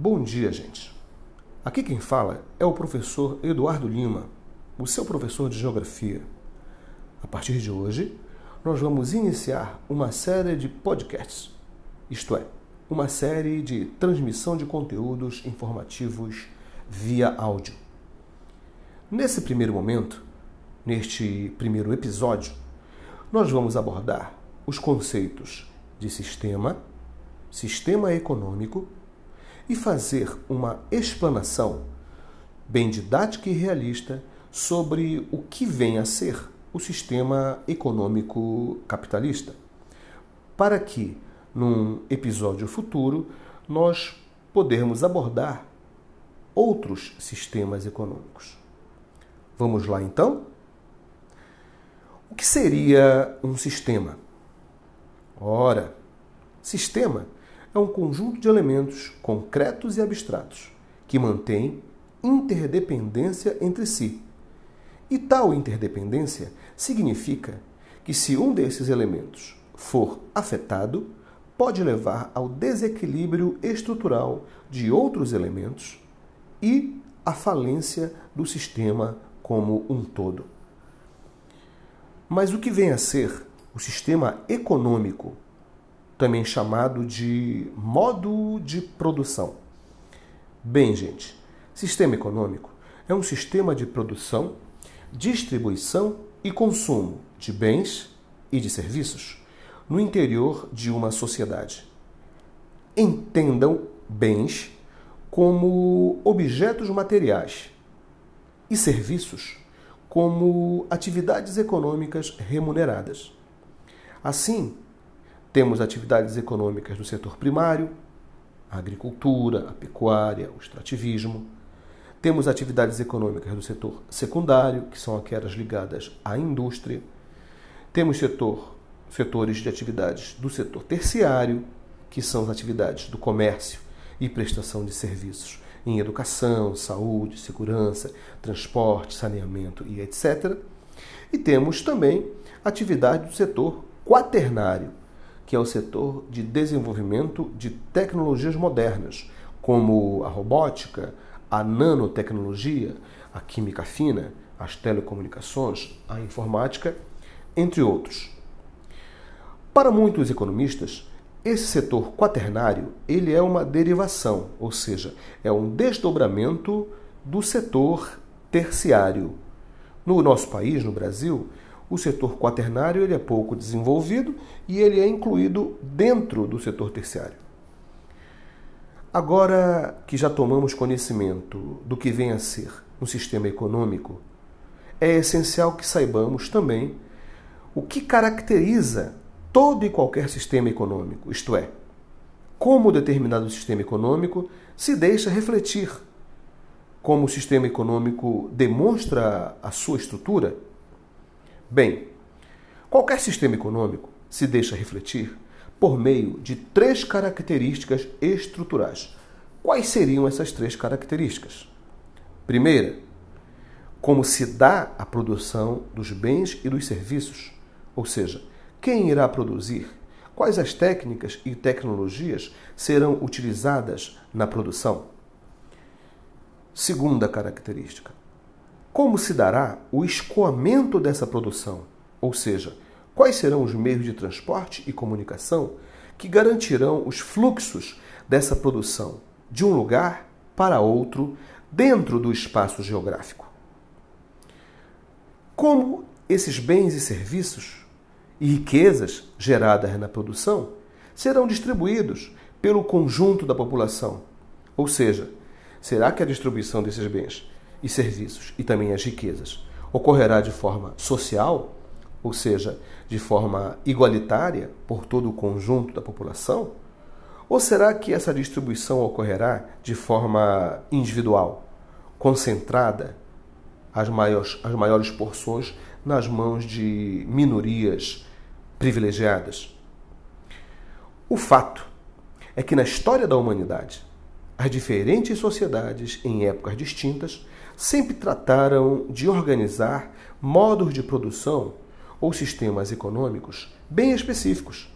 Bom dia, gente. Aqui quem fala é o professor Eduardo Lima, o seu professor de Geografia. A partir de hoje, nós vamos iniciar uma série de podcasts, isto é, uma série de transmissão de conteúdos informativos via áudio. Nesse primeiro momento, neste primeiro episódio, nós vamos abordar os conceitos de sistema, sistema econômico e fazer uma explanação bem didática e realista sobre o que vem a ser o sistema econômico capitalista, para que, num episódio futuro, nós podermos abordar outros sistemas econômicos. Vamos lá então? O que seria um sistema? Ora, sistema é um conjunto de elementos concretos e abstratos que mantém interdependência entre si. E tal interdependência significa que, se um desses elementos for afetado, pode levar ao desequilíbrio estrutural de outros elementos e à falência do sistema como um todo. Mas o que vem a ser o sistema econômico também chamado de modo de produção. Bem, gente, sistema econômico é um sistema de produção, distribuição e consumo de bens e de serviços no interior de uma sociedade. Entendam bens como objetos materiais e serviços como atividades econômicas remuneradas. Assim, temos atividades econômicas do setor primário, a agricultura, a pecuária, o extrativismo. Temos atividades econômicas do setor secundário, que são aquelas ligadas à indústria. Temos setor, setores de atividades do setor terciário, que são as atividades do comércio e prestação de serviços em educação, saúde, segurança, transporte, saneamento e etc. E temos também atividade do setor quaternário, que é o setor de desenvolvimento de tecnologias modernas, como a robótica, a nanotecnologia, a química fina, as telecomunicações, a informática, entre outros. Para muitos economistas, esse setor quaternário ele é uma derivação, ou seja, é um desdobramento do setor terciário. No nosso país, no Brasil, o setor quaternário ele é pouco desenvolvido e ele é incluído dentro do setor terciário. Agora que já tomamos conhecimento do que vem a ser um sistema econômico, é essencial que saibamos também o que caracteriza todo e qualquer sistema econômico, isto é, como determinado sistema econômico se deixa refletir, como o sistema econômico demonstra a sua estrutura Bem, qualquer sistema econômico se deixa refletir por meio de três características estruturais. Quais seriam essas três características? Primeira, como se dá a produção dos bens e dos serviços, ou seja, quem irá produzir, quais as técnicas e tecnologias serão utilizadas na produção. Segunda característica, como se dará o escoamento dessa produção? Ou seja, quais serão os meios de transporte e comunicação que garantirão os fluxos dessa produção de um lugar para outro dentro do espaço geográfico? Como esses bens e serviços e riquezas geradas na produção serão distribuídos pelo conjunto da população? Ou seja, será que a distribuição desses bens e serviços e também as riquezas ocorrerá de forma social, ou seja, de forma igualitária por todo o conjunto da população? Ou será que essa distribuição ocorrerá de forma individual, concentrada, as maiores, as maiores porções nas mãos de minorias privilegiadas? O fato é que na história da humanidade, as diferentes sociedades, em épocas distintas, sempre trataram de organizar modos de produção ou sistemas econômicos bem específicos.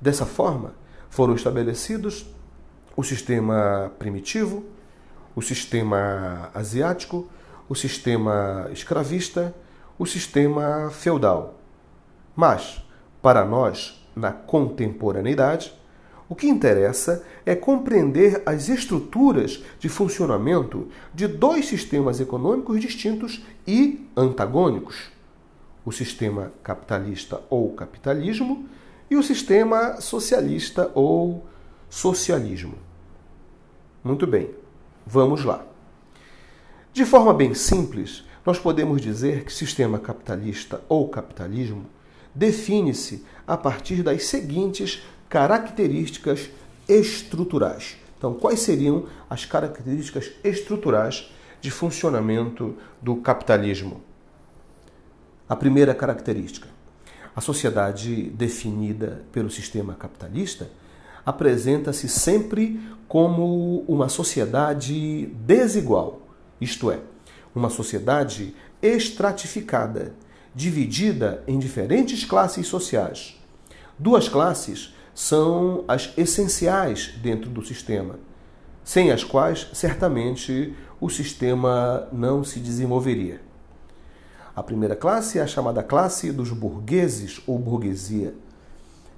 Dessa forma, foram estabelecidos o sistema primitivo, o sistema asiático, o sistema escravista, o sistema feudal. Mas, para nós, na contemporaneidade, o que interessa é compreender as estruturas de funcionamento de dois sistemas econômicos distintos e antagônicos: o sistema capitalista ou capitalismo e o sistema socialista ou socialismo. Muito bem, vamos lá. De forma bem simples, nós podemos dizer que sistema capitalista ou capitalismo define-se a partir das seguintes características estruturais. Então, quais seriam as características estruturais de funcionamento do capitalismo? A primeira característica: a sociedade definida pelo sistema capitalista apresenta-se sempre como uma sociedade desigual, isto é, uma sociedade estratificada, dividida em diferentes classes sociais. Duas classes são as essenciais dentro do sistema, sem as quais certamente o sistema não se desenvolveria. A primeira classe é a chamada classe dos burgueses ou burguesia.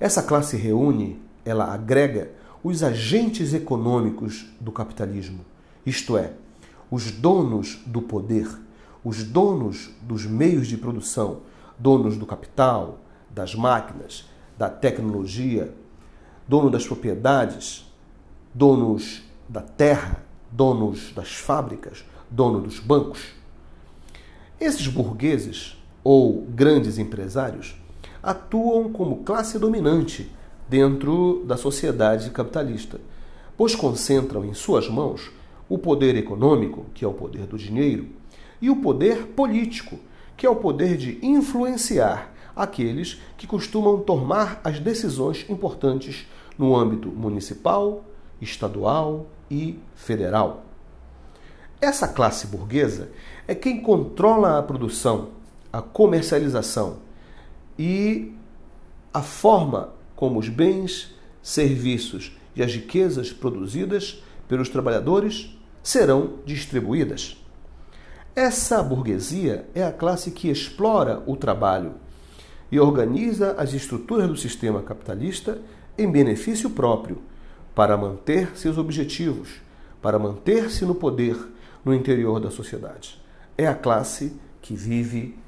Essa classe reúne, ela agrega os agentes econômicos do capitalismo, isto é, os donos do poder, os donos dos meios de produção, donos do capital, das máquinas, da tecnologia, dono das propriedades, donos da terra, donos das fábricas, dono dos bancos. Esses burgueses ou grandes empresários atuam como classe dominante dentro da sociedade capitalista, pois concentram em suas mãos o poder econômico, que é o poder do dinheiro, e o poder político, que é o poder de influenciar aqueles que costumam tomar as decisões importantes no âmbito municipal, estadual e federal. Essa classe burguesa é quem controla a produção, a comercialização e a forma como os bens, serviços e as riquezas produzidas pelos trabalhadores serão distribuídas. Essa burguesia é a classe que explora o trabalho e organiza as estruturas do sistema capitalista em benefício próprio, para manter seus objetivos, para manter-se no poder no interior da sociedade. É a classe que vive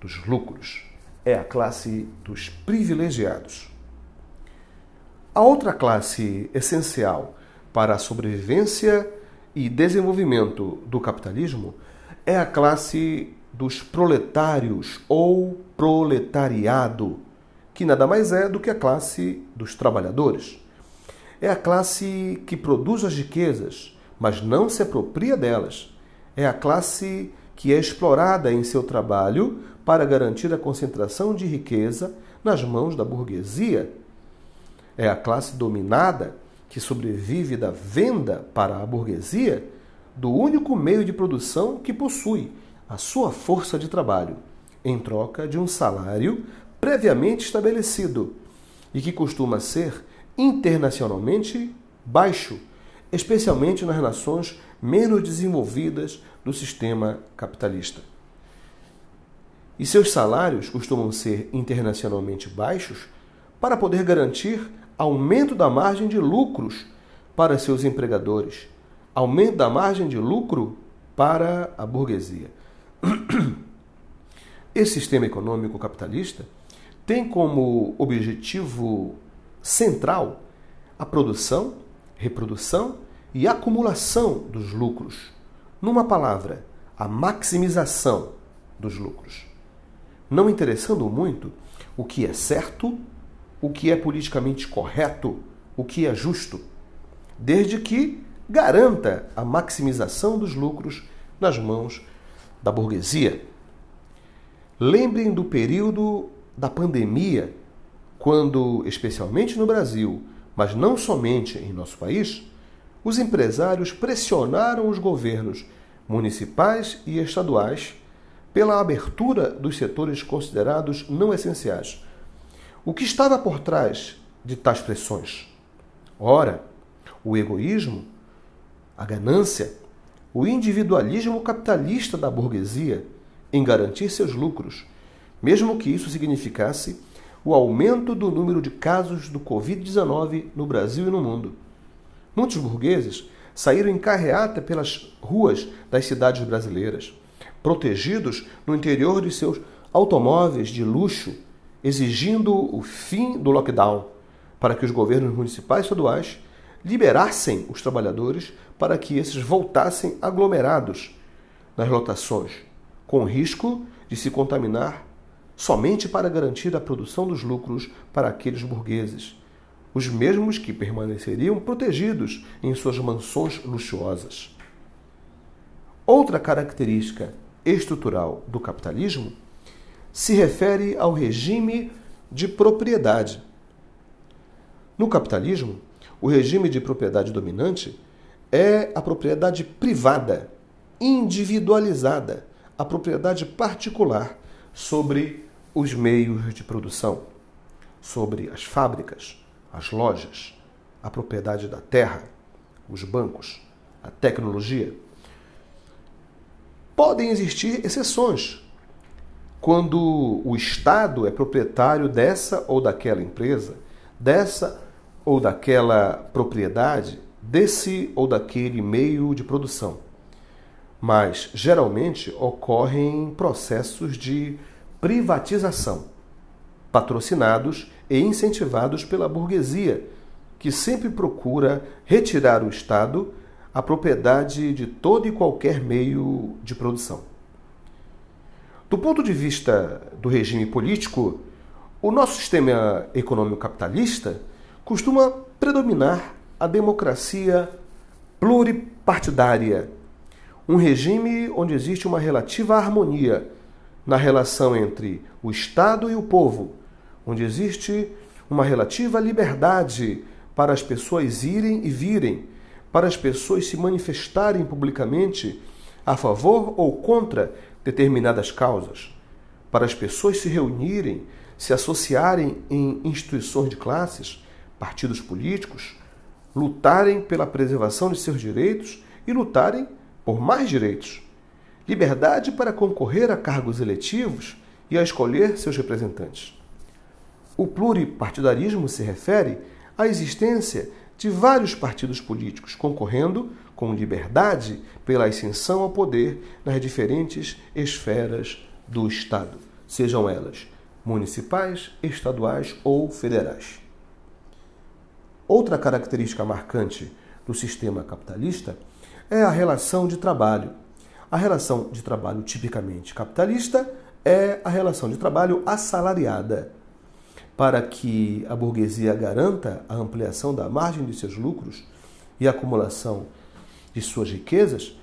dos lucros, é a classe dos privilegiados. A outra classe essencial para a sobrevivência e desenvolvimento do capitalismo é a classe dos proletários ou proletariado que nada mais é do que a classe dos trabalhadores. É a classe que produz as riquezas, mas não se apropria delas. É a classe que é explorada em seu trabalho para garantir a concentração de riqueza nas mãos da burguesia. É a classe dominada que sobrevive da venda para a burguesia do único meio de produção que possui, a sua força de trabalho, em troca de um salário previamente estabelecido e que costuma ser internacionalmente baixo, especialmente nas nações menos desenvolvidas do sistema capitalista. E seus salários costumam ser internacionalmente baixos para poder garantir aumento da margem de lucros para seus empregadores, aumento da margem de lucro para a burguesia. Esse sistema econômico capitalista tem como objetivo central a produção, reprodução e acumulação dos lucros. Numa palavra, a maximização dos lucros. Não interessando muito o que é certo, o que é politicamente correto, o que é justo, desde que garanta a maximização dos lucros nas mãos da burguesia. Lembrem do período da pandemia, quando, especialmente no Brasil, mas não somente em nosso país, os empresários pressionaram os governos municipais e estaduais pela abertura dos setores considerados não essenciais. O que estava por trás de tais pressões? Ora, o egoísmo, a ganância, o individualismo capitalista da burguesia em garantir seus lucros, mesmo que isso significasse o aumento do número de casos do Covid-19 no Brasil e no mundo. Muitos burgueses saíram em carreata pelas ruas das cidades brasileiras, protegidos no interior de seus automóveis de luxo, exigindo o fim do lockdown, para que os governos municipais e estaduais liberassem os trabalhadores para que esses voltassem aglomerados nas lotações, com risco de se contaminar somente para garantir a produção dos lucros para aqueles burgueses, os mesmos que permaneceriam protegidos em suas mansões luxuosas. Outra característica estrutural do capitalismo se refere ao regime de propriedade. No capitalismo, o regime de propriedade dominante é a propriedade privada, individualizada, a propriedade particular sobre os meios de produção, sobre as fábricas, as lojas, a propriedade da terra, os bancos, a tecnologia. Podem existir exceções. Quando o Estado é proprietário dessa ou daquela empresa, dessa ou daquela propriedade, desse ou daquele meio de produção. Mas geralmente ocorrem processos de privatização, patrocinados e incentivados pela burguesia, que sempre procura retirar o Estado a propriedade de todo e qualquer meio de produção. Do ponto de vista do regime político, o nosso sistema econômico capitalista costuma predominar a democracia pluripartidária, um regime onde existe uma relativa harmonia na relação entre o Estado e o povo, onde existe uma relativa liberdade para as pessoas irem e virem, para as pessoas se manifestarem publicamente a favor ou contra determinadas causas, para as pessoas se reunirem, se associarem em instituições de classes, partidos políticos, lutarem pela preservação de seus direitos e lutarem por mais direitos liberdade para concorrer a cargos eletivos e a escolher seus representantes. O pluripartidarismo se refere à existência de vários partidos políticos concorrendo com liberdade pela ascensão ao poder nas diferentes esferas do Estado, sejam elas municipais, estaduais ou federais. Outra característica marcante do sistema capitalista é a relação de trabalho, a relação de trabalho tipicamente capitalista é a relação de trabalho assalariada. Para que a burguesia garanta a ampliação da margem de seus lucros e acumulação de suas riquezas,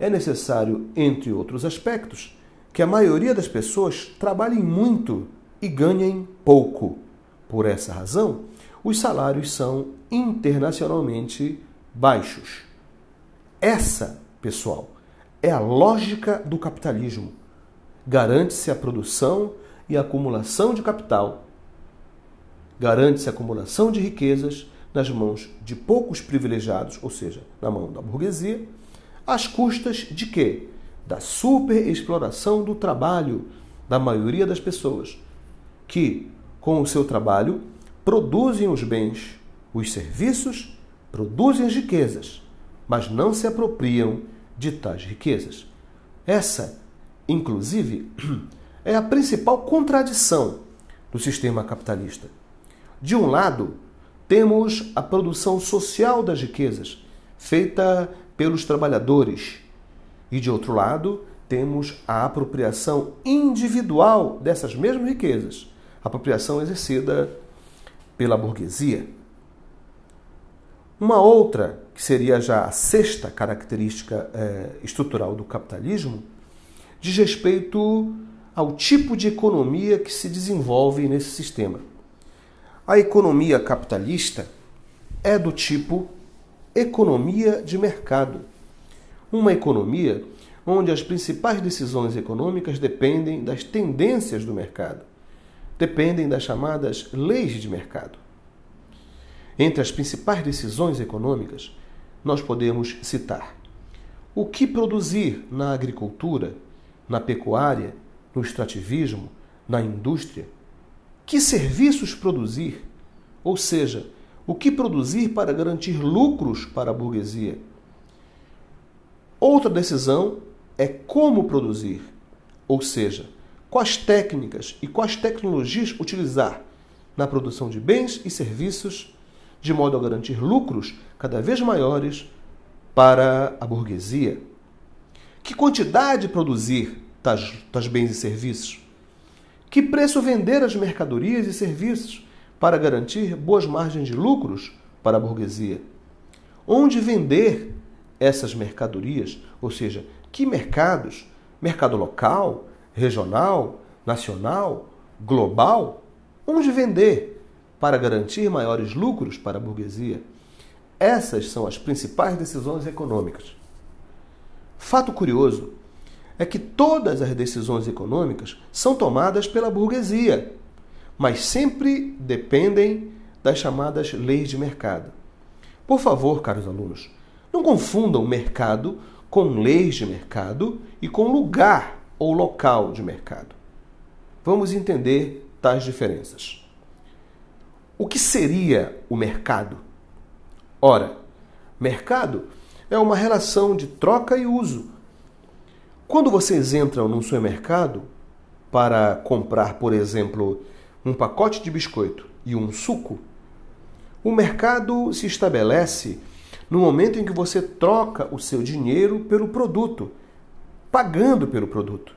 é necessário, entre outros aspectos, que a maioria das pessoas trabalhem muito e ganhem pouco. Por essa razão, os salários são internacionalmente baixos. Essa, pessoal, é a lógica do capitalismo. Garante-se a produção e a acumulação de capital. Garante-se a acumulação de riquezas nas mãos de poucos privilegiados, ou seja, na mão da burguesia, às custas de quê? Da superexploração do trabalho da maioria das pessoas, que, com o seu trabalho, produzem os bens, os serviços, produzem as riquezas, mas não se apropriam de tais riquezas. Essa, inclusive, é a principal contradição do sistema capitalista. De um lado, temos a produção social das riquezas, feita pelos trabalhadores, e de outro lado, temos a apropriação individual dessas mesmas riquezas, apropriação exercida pela burguesia. Uma outra, que seria já a sexta característica é, estrutural do capitalismo, diz respeito ao tipo de economia que se desenvolve nesse sistema. A economia capitalista é do tipo economia de mercado. Uma economia onde as principais decisões econômicas dependem das tendências do mercado, dependem das chamadas leis de mercado. Entre as principais decisões econômicas, nós podemos citar. O que produzir na agricultura, na pecuária, no extrativismo, na indústria, que serviços produzir, ou seja, o que produzir para garantir lucros para a burguesia. Outra decisão é como produzir, ou seja, quais técnicas e quais tecnologias utilizar na produção de bens e serviços, de modo a garantir lucros cada vez maiores para a burguesia. Que quantidade produzir tais, tais bens e serviços? Que preço vender as mercadorias e serviços para garantir boas margens de lucros para a burguesia? Onde vender essas mercadorias? Ou seja, que mercados? Mercado local, regional, nacional, global? Onde vender para garantir maiores lucros para a burguesia? Essas são as principais decisões econômicas. Fato curioso é que todas as decisões econômicas são tomadas pela burguesia, mas sempre dependem das chamadas leis de mercado. Por favor, caros alunos, não confundam mercado com leis de mercado e com lugar ou local de mercado. Vamos entender tais diferenças. O que seria o mercado? Ora, mercado é uma relação de troca e uso. Quando vocês entram num supermercado para comprar, por exemplo, um pacote de biscoito e um suco, o mercado se estabelece no momento em que você troca o seu dinheiro pelo produto, pagando pelo produto.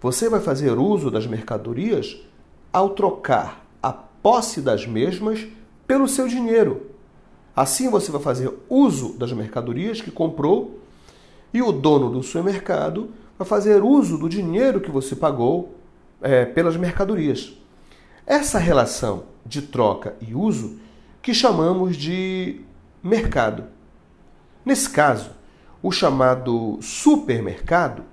Você vai fazer uso das mercadorias ao trocar posse das mesmas pelo seu dinheiro. Assim você vai fazer uso das mercadorias que comprou e o dono do supermercado vai fazer uso do dinheiro que você pagou é, pelas mercadorias. Essa relação de troca e uso que chamamos de mercado. Nesse caso, o chamado supermercado,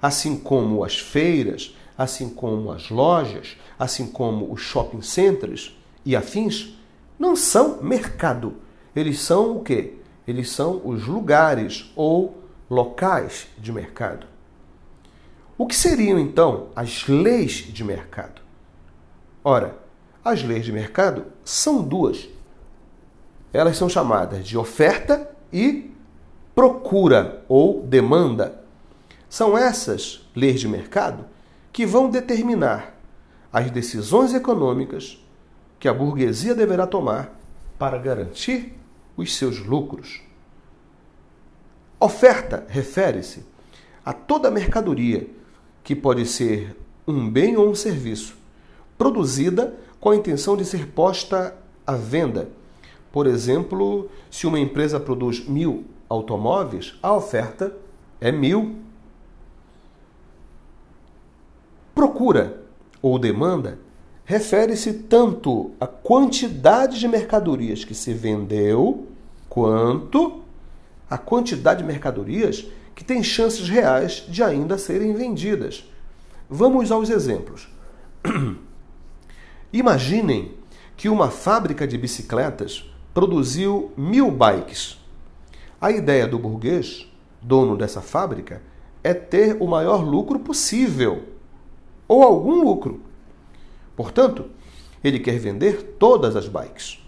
assim como as feiras, assim como as lojas, assim como os shopping centers e afins, não são mercado eles são o quê? Eles são os lugares ou locais de mercado. O que seriam então as leis de mercado? Ora, as leis de mercado são duas. Elas são chamadas de oferta e procura ou demanda. São essas leis de mercado que vão determinar as decisões econômicas que a burguesia deverá tomar para garantir os seus lucros. Oferta refere-se a toda mercadoria que pode ser um bem ou um serviço, produzida com a intenção de ser posta à venda. Por exemplo, se uma empresa produz mil automóveis, a oferta é mil. Procura ou demanda refere-se tanto à quantidade de mercadorias que se vendeu, quanto à quantidade de mercadorias que têm chances reais de ainda serem vendidas. Vamos aos exemplos. Imaginem que uma fábrica de bicicletas produziu mil bikes. A ideia do burguês, dono dessa fábrica, é ter o maior lucro possível, ou algum lucro. Portanto, ele quer vender todas as bikes.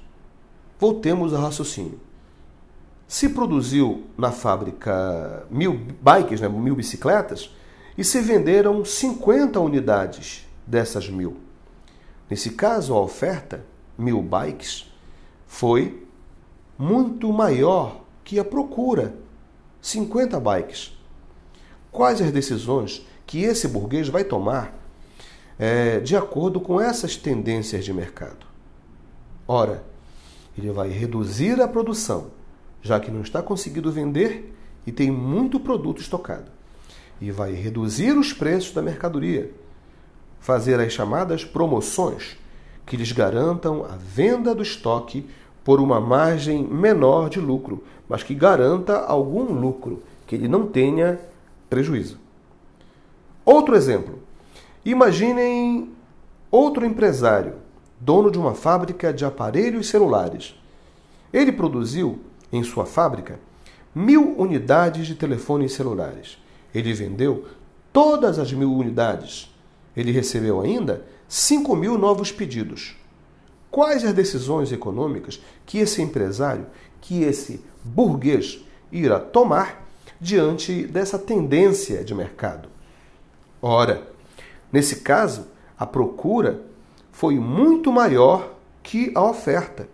Voltemos ao raciocínio. Se produziu na fábrica mil bikes, né, mil bicicletas, e se venderam 50 unidades dessas mil. Nesse caso, a oferta, mil bikes, foi muito maior que a procura, 50 bikes. Quais as decisões que esse burguês vai tomar é, de acordo com essas tendências de mercado. Ora, ele vai reduzir a produção, já que não está conseguindo vender e tem muito produto estocado. E vai reduzir os preços da mercadoria, fazer as chamadas promoções, que lhes garantam a venda do estoque por uma margem menor de lucro, mas que garanta algum lucro, que ele não tenha prejuízo. Outro exemplo, Imaginem outro empresário, dono de uma fábrica de aparelhos celulares, Ele produziu em sua fábrica mil unidades de telefones celulares. Ele vendeu todas as mil unidades. Ele recebeu ainda 5 mil novos pedidos. Quais as decisões econômicas que esse empresário, que esse burguês irá tomar diante dessa tendência de mercado? Ora, nesse caso, a procura foi muito maior que a oferta.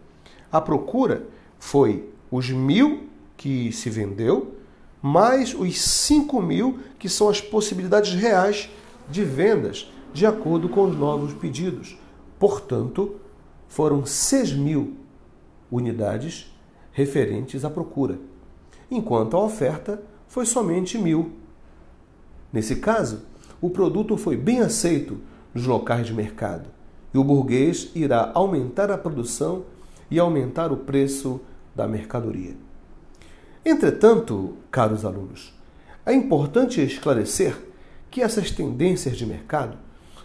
A procura foi os mil que se vendeu, mais os 5 mil que são as possibilidades reais de vendas, de acordo com os novos pedidos. Portanto, foram 6 mil unidades referentes à procura, enquanto a oferta foi somente mil. Nesse caso, o produto foi bem aceito nos locais de mercado e o burguês irá aumentar a produção e aumentar o preço da mercadoria. Entretanto, caros alunos, é importante esclarecer que essas tendências de mercado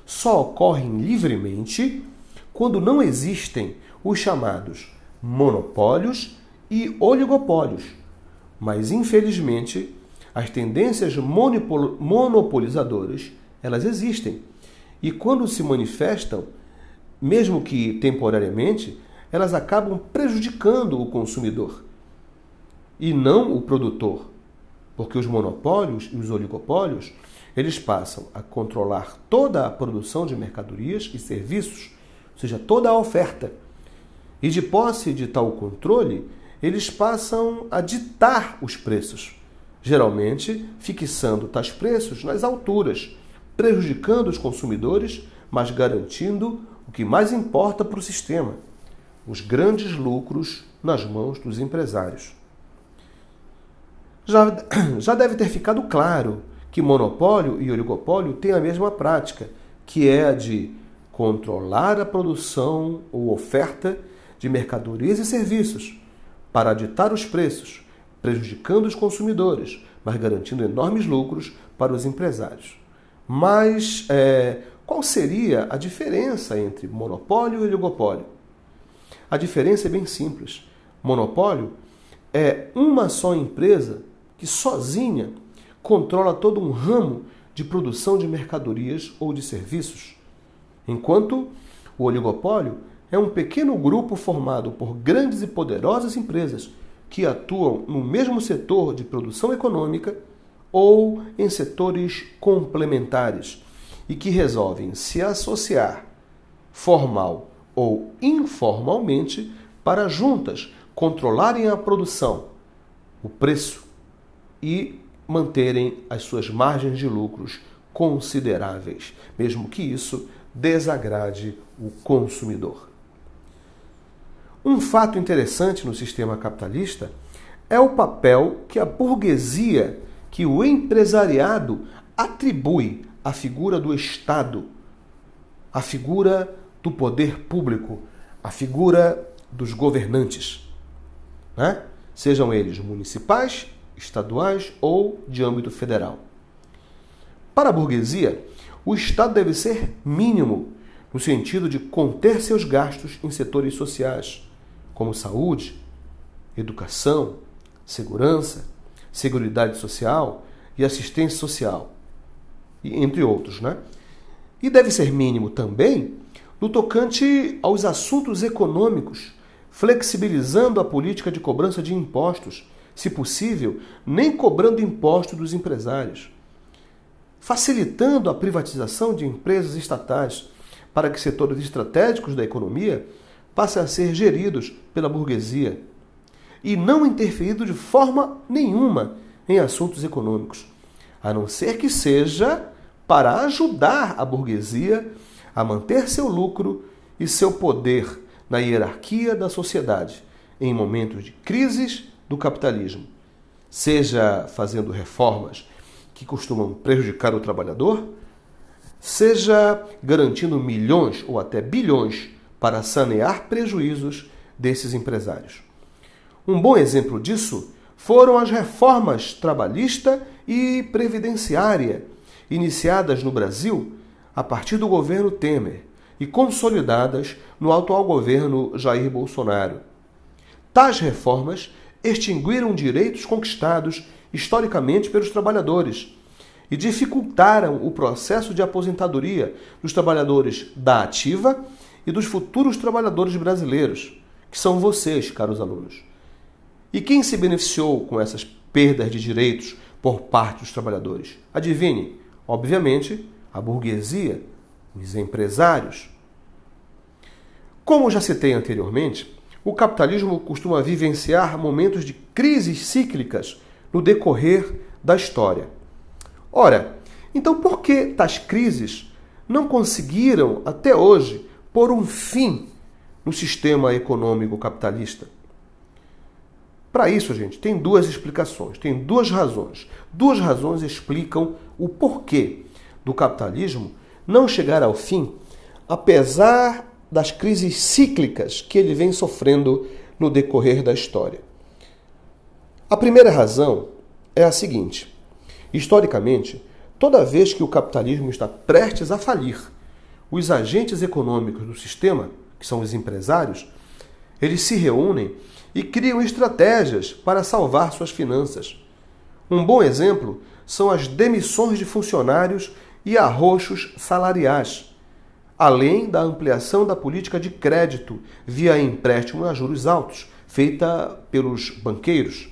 só ocorrem livremente quando não existem os chamados monopólios e oligopólios. Mas, infelizmente, as tendências monopolizadoras, elas existem. E quando se manifestam, mesmo que temporariamente, elas acabam prejudicando o consumidor e não o produtor. Porque os monopólios e os oligopólios, eles passam a controlar toda a produção de mercadorias e serviços, ou seja, toda a oferta. E de posse de tal controle, eles passam a ditar os preços, geralmente fixando tais preços nas alturas, prejudicando os consumidores, mas garantindo o que mais importa para o sistema, os grandes lucros nas mãos dos empresários. Já, já deve ter ficado claro que monopólio e oligopólio têm a mesma prática, que é a de controlar a produção ou oferta de mercadorias e serviços para ditar os preços, prejudicando os consumidores, mas garantindo enormes lucros para os empresários. Mas é, qual seria a diferença entre monopólio e oligopólio? A diferença é bem simples. Monopólio é uma só empresa que sozinha controla todo um ramo de produção de mercadorias ou de serviços, enquanto o oligopólio é um pequeno grupo formado por grandes e poderosas empresas que atuam no mesmo setor de produção econômica ou em setores complementares e que resolvem se associar formal ou informalmente para juntas controlarem a produção, o preço e manterem as suas margens de lucros consideráveis, mesmo que isso desagrade o consumidor. Um fato interessante no sistema capitalista é o papel que a burguesia, que o empresariado atribui à figura do Estado, à figura do poder público, à figura dos governantes, né? sejam eles municipais, estaduais ou de âmbito federal. Para a burguesia, o Estado deve ser mínimo, no sentido de conter seus gastos em setores sociais, como saúde, educação, segurança, seguridade social e assistência social, entre outros, né? E deve ser mínimo também no tocante aos assuntos econômicos, flexibilizando a política de cobrança de impostos, se possível, nem cobrando impostos dos empresários, facilitando a privatização de empresas estatais para que setores estratégicos da economia passem a ser geridos pela burguesia e não interferido de forma nenhuma em assuntos econômicos, a não ser que seja para ajudar a burguesia a manter seu lucro e seu poder na hierarquia da sociedade em momentos de crises do capitalismo, seja fazendo reformas que costumam prejudicar o trabalhador, seja garantindo milhões ou até bilhões para sanear prejuízos desses empresários. Um bom exemplo disso foram as reformas trabalhista e previdenciária iniciadas no Brasil a partir do governo Temer e consolidadas no atual governo Jair Bolsonaro. Tais reformas extinguiram direitos conquistados historicamente pelos trabalhadores e dificultaram o processo de aposentadoria dos trabalhadores da ativa e dos futuros trabalhadores brasileiros, que são vocês, caros alunos. E quem se beneficiou com essas perdas de direitos por parte dos trabalhadores? Adivinhe, obviamente, a burguesia, os empresários. Como já citei anteriormente, o capitalismo costuma vivenciar momentos de crises cíclicas no decorrer da história. Ora, então por que tais crises não conseguiram até hoje pôr um fim no sistema econômico capitalista? Para isso, gente, tem duas explicações, tem duas razões. Duas razões explicam o porquê do capitalismo não chegar ao fim, apesar das crises cíclicas que ele vem sofrendo no decorrer da história. A primeira razão é a seguinte: historicamente, toda vez que o capitalismo está prestes a falir, os agentes econômicos do sistema, que são os empresários, eles se reúnem e criam estratégias para salvar suas finanças. Um bom exemplo são as demissões de funcionários e arroxos salariais, além da ampliação da política de crédito via empréstimo a juros altos, feita pelos banqueiros.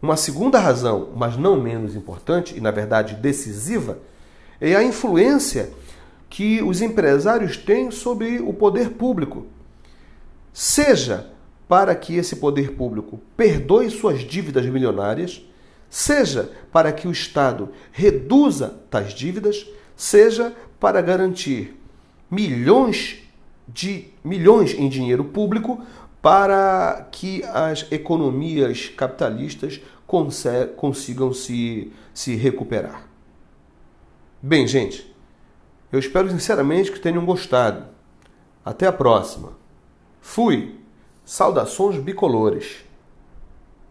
Uma segunda razão, mas não menos importante e na verdade decisiva, é a influência que os empresários têm sobre o poder público. Seja para que esse poder público perdoe suas dívidas milionárias, seja para que o Estado reduza tais dívidas, seja para garantir milhões de milhões em dinheiro público para que as economias capitalistas consigam se, se recuperar. Bem, gente, eu espero sinceramente que tenham gostado. Até a próxima. Fui! Saudações bicolores!